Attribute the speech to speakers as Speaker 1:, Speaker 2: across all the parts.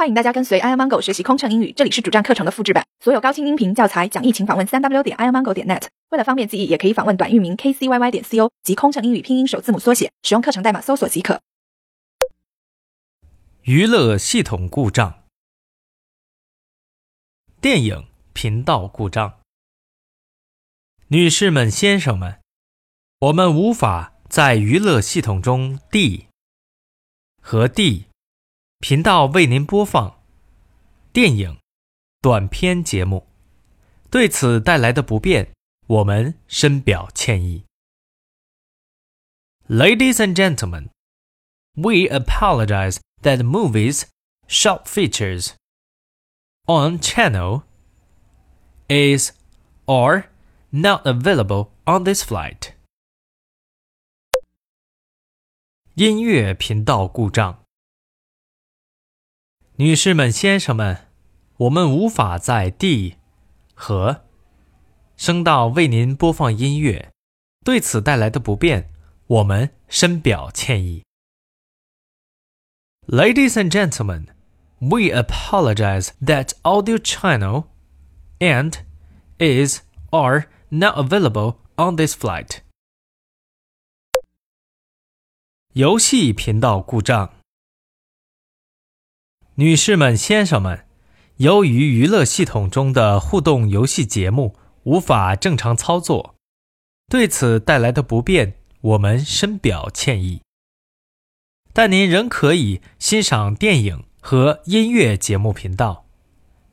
Speaker 1: 欢迎大家跟随 iomango 学习空乘英语，这里是主站课程的复制版，所有高清音频教材讲义，请访问三 w 点 iomango 点 net。为了方便记忆，也可以访问短域名 kcyy 点 co 及空乘英语拼音首字母缩写，使用课程代码搜索即可。
Speaker 2: 娱乐系统故障，电影频道故障。女士们、先生们，我们无法在娱乐系统中 D 和 D 频道为您播放电影短片节目，对此带来的不便，我们深表歉意。Ladies and gentlemen, we apologize that movies, short features on channel is or not available on this flight. 音乐频道故障。 女士们、先生们，我们无法在 D 和声道为您播放音乐，对此带来的不便，我们深表歉意。Ladies and gentlemen, we apologize that audio channel and is are not available on this flight. 游戏频道故障。 女士们、先生们，由于娱乐系统中的互动游戏节目无法正常操作，对此带来的不便，我们深表歉意。但您仍可以欣赏电影和音乐节目频道，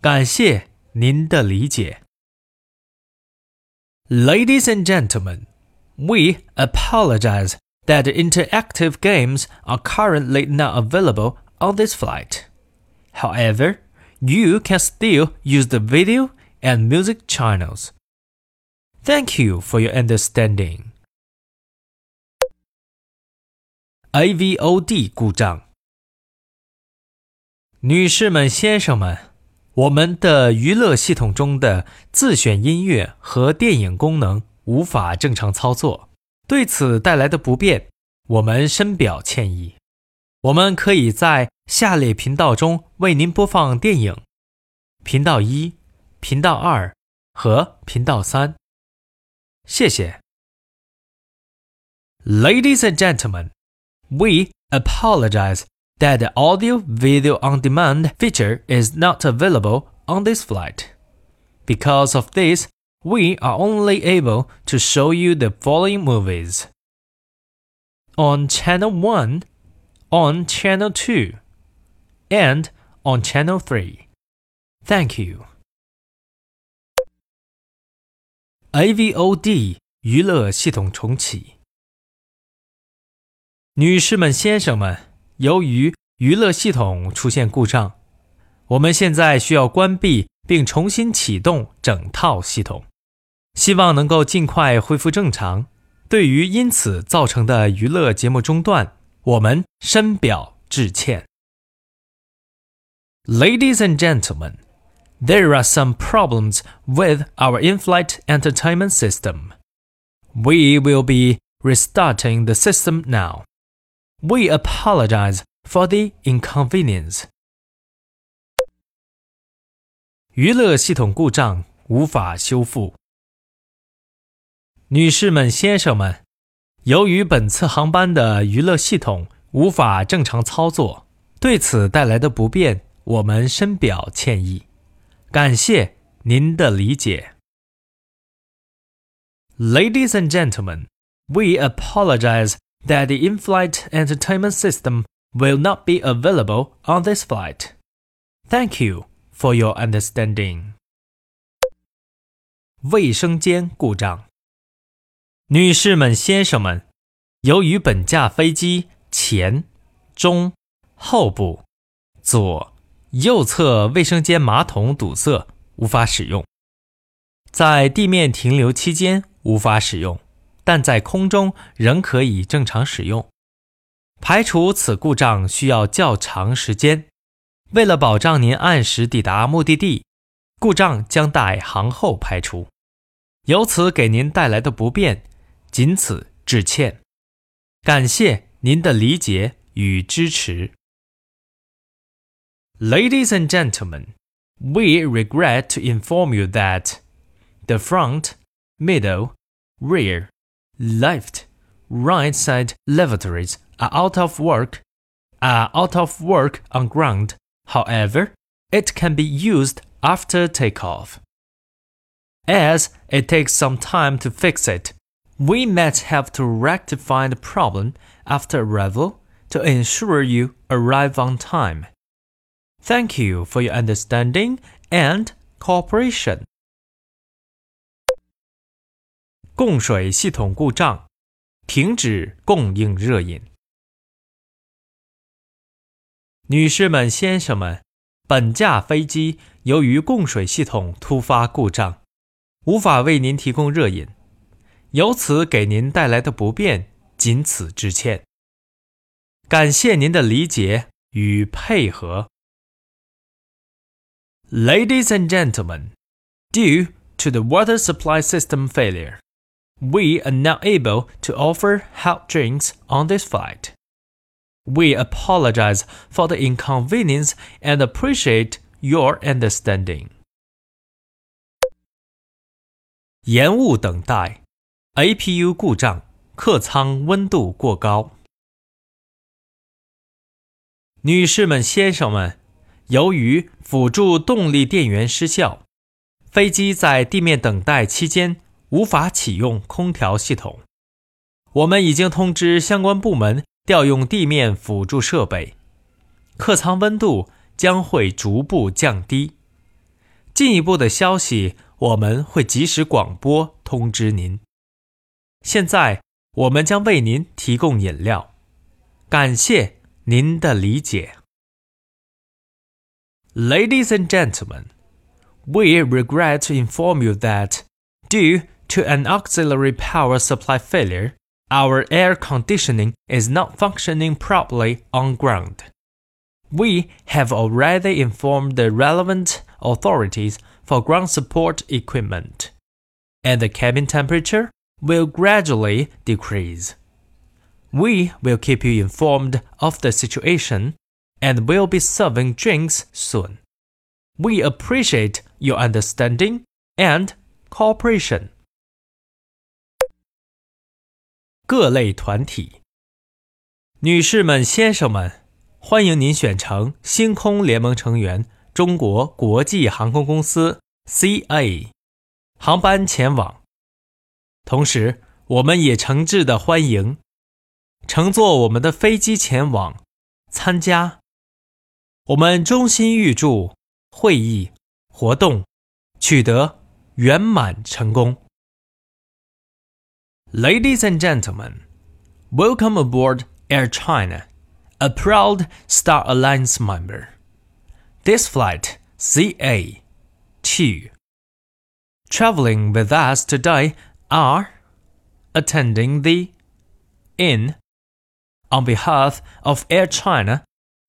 Speaker 2: 感谢您的理解。Ladies and gentlemen, we apologize that interactive games are currently not available on this flight. However, you can still use the video and music channels. Thank you for your understanding. AVOD 故障。女士们、先生们，我们的娱乐系统中的自选音乐和电影功能无法正常操作，对此带来的不便，我们深表歉意。我们可以在 下列频道中为您播放电影：频道一、频道二和频道三。谢谢。Ladies and gentlemen. We apologize that the audio video on demand feature is not available on this flight. Because of this, we are only able to show you the following movies on channel 1, on channel 2, and on channel 3. Thank you. AVOD 娱乐系统重启。女士们、先生们，由于娱乐系统出现故障，我们现在需要关闭并重新启动整套系统，希望能够尽快恢复正常。对于因此造成的娱乐节目中断，我们深表致歉。Ladies and gentlemen, there are some problems with our in-flight entertainment system. We will be restarting the system now. We apologize for the inconvenience. 娱乐系统故障无法修复。女士们、先生们，由于本次航班的娱乐系统无法正常操作，对此带来的不便， 我们深表歉意。感谢您的理解。Ladies and gentlemen, we apologize that the in-flight entertainment system will not be available on this flight. Thank you for your understanding. 卫生间故障。女士们、先生们，由于本架飞机前、中、后部、左、 右侧卫生间马桶堵塞，无法使用，在地面停留期间无法使用。但在空中仍可以正常使用。排除此故障需要较长时间。为了保障您按时抵达目的地，故障将待航后排除。由此给您带来的不便，仅此致歉。感谢您的理解与支持。Ladies and gentlemen, we regret to inform you that the front, middle, rear, left, right side lavatories are out of work are out of work on ground. However, it can be used after takeoff. As it takes some time to fix it, we might have to rectify the problem after arrival to ensure you arrive on time. Thank you for your understanding and cooperation. 供水系统故障，停止供应热饮。女士们、先生们，本架飞机由于供水系统突发故障，无法为您提供热饮，由此给您带来的不便，仅此致歉。感谢您的理解与配合。Ladies and gentlemen, due to the water supply system failure, we are not able to offer hot drinks on this flight. We apologize for the inconvenience and appreciate your understanding. 延误等待，APU 故障，客舱温度过高。女士们、先生们， 由于辅助动力电源失效，飞机在地面等待期间无法启用空调系统。我们已经通知相关部门调用地面辅助设备，客舱温度将会逐步降低。进一步的消息我们会及时广播通知您。现在我们将为您提供饮料，感谢您的理解。Ladies and gentlemen, we regret to inform you that, due to an auxiliary power supply failure, our air conditioning is not functioning properly on ground. We have already informed the relevant authorities for ground support equipment, and the cabin temperature will gradually decrease. We will keep you informed of the situation and will be serving drinks soon. We appreciate your understanding and cooperation. 各类团体，女士们、先生们，欢迎您选乘星空联盟成员中国国际航空公司 （CA） 航班前往。同时，我们也诚挚的欢迎乘坐我们的飞机前往参加。我们衷心预祝会议活动取得圆满成功。Ladies and gentlemen, welcome aboard Air China, a proud Star Alliance member. This flight, CA 2. Traveling with us today are attending the Inn. On behalf of Air China,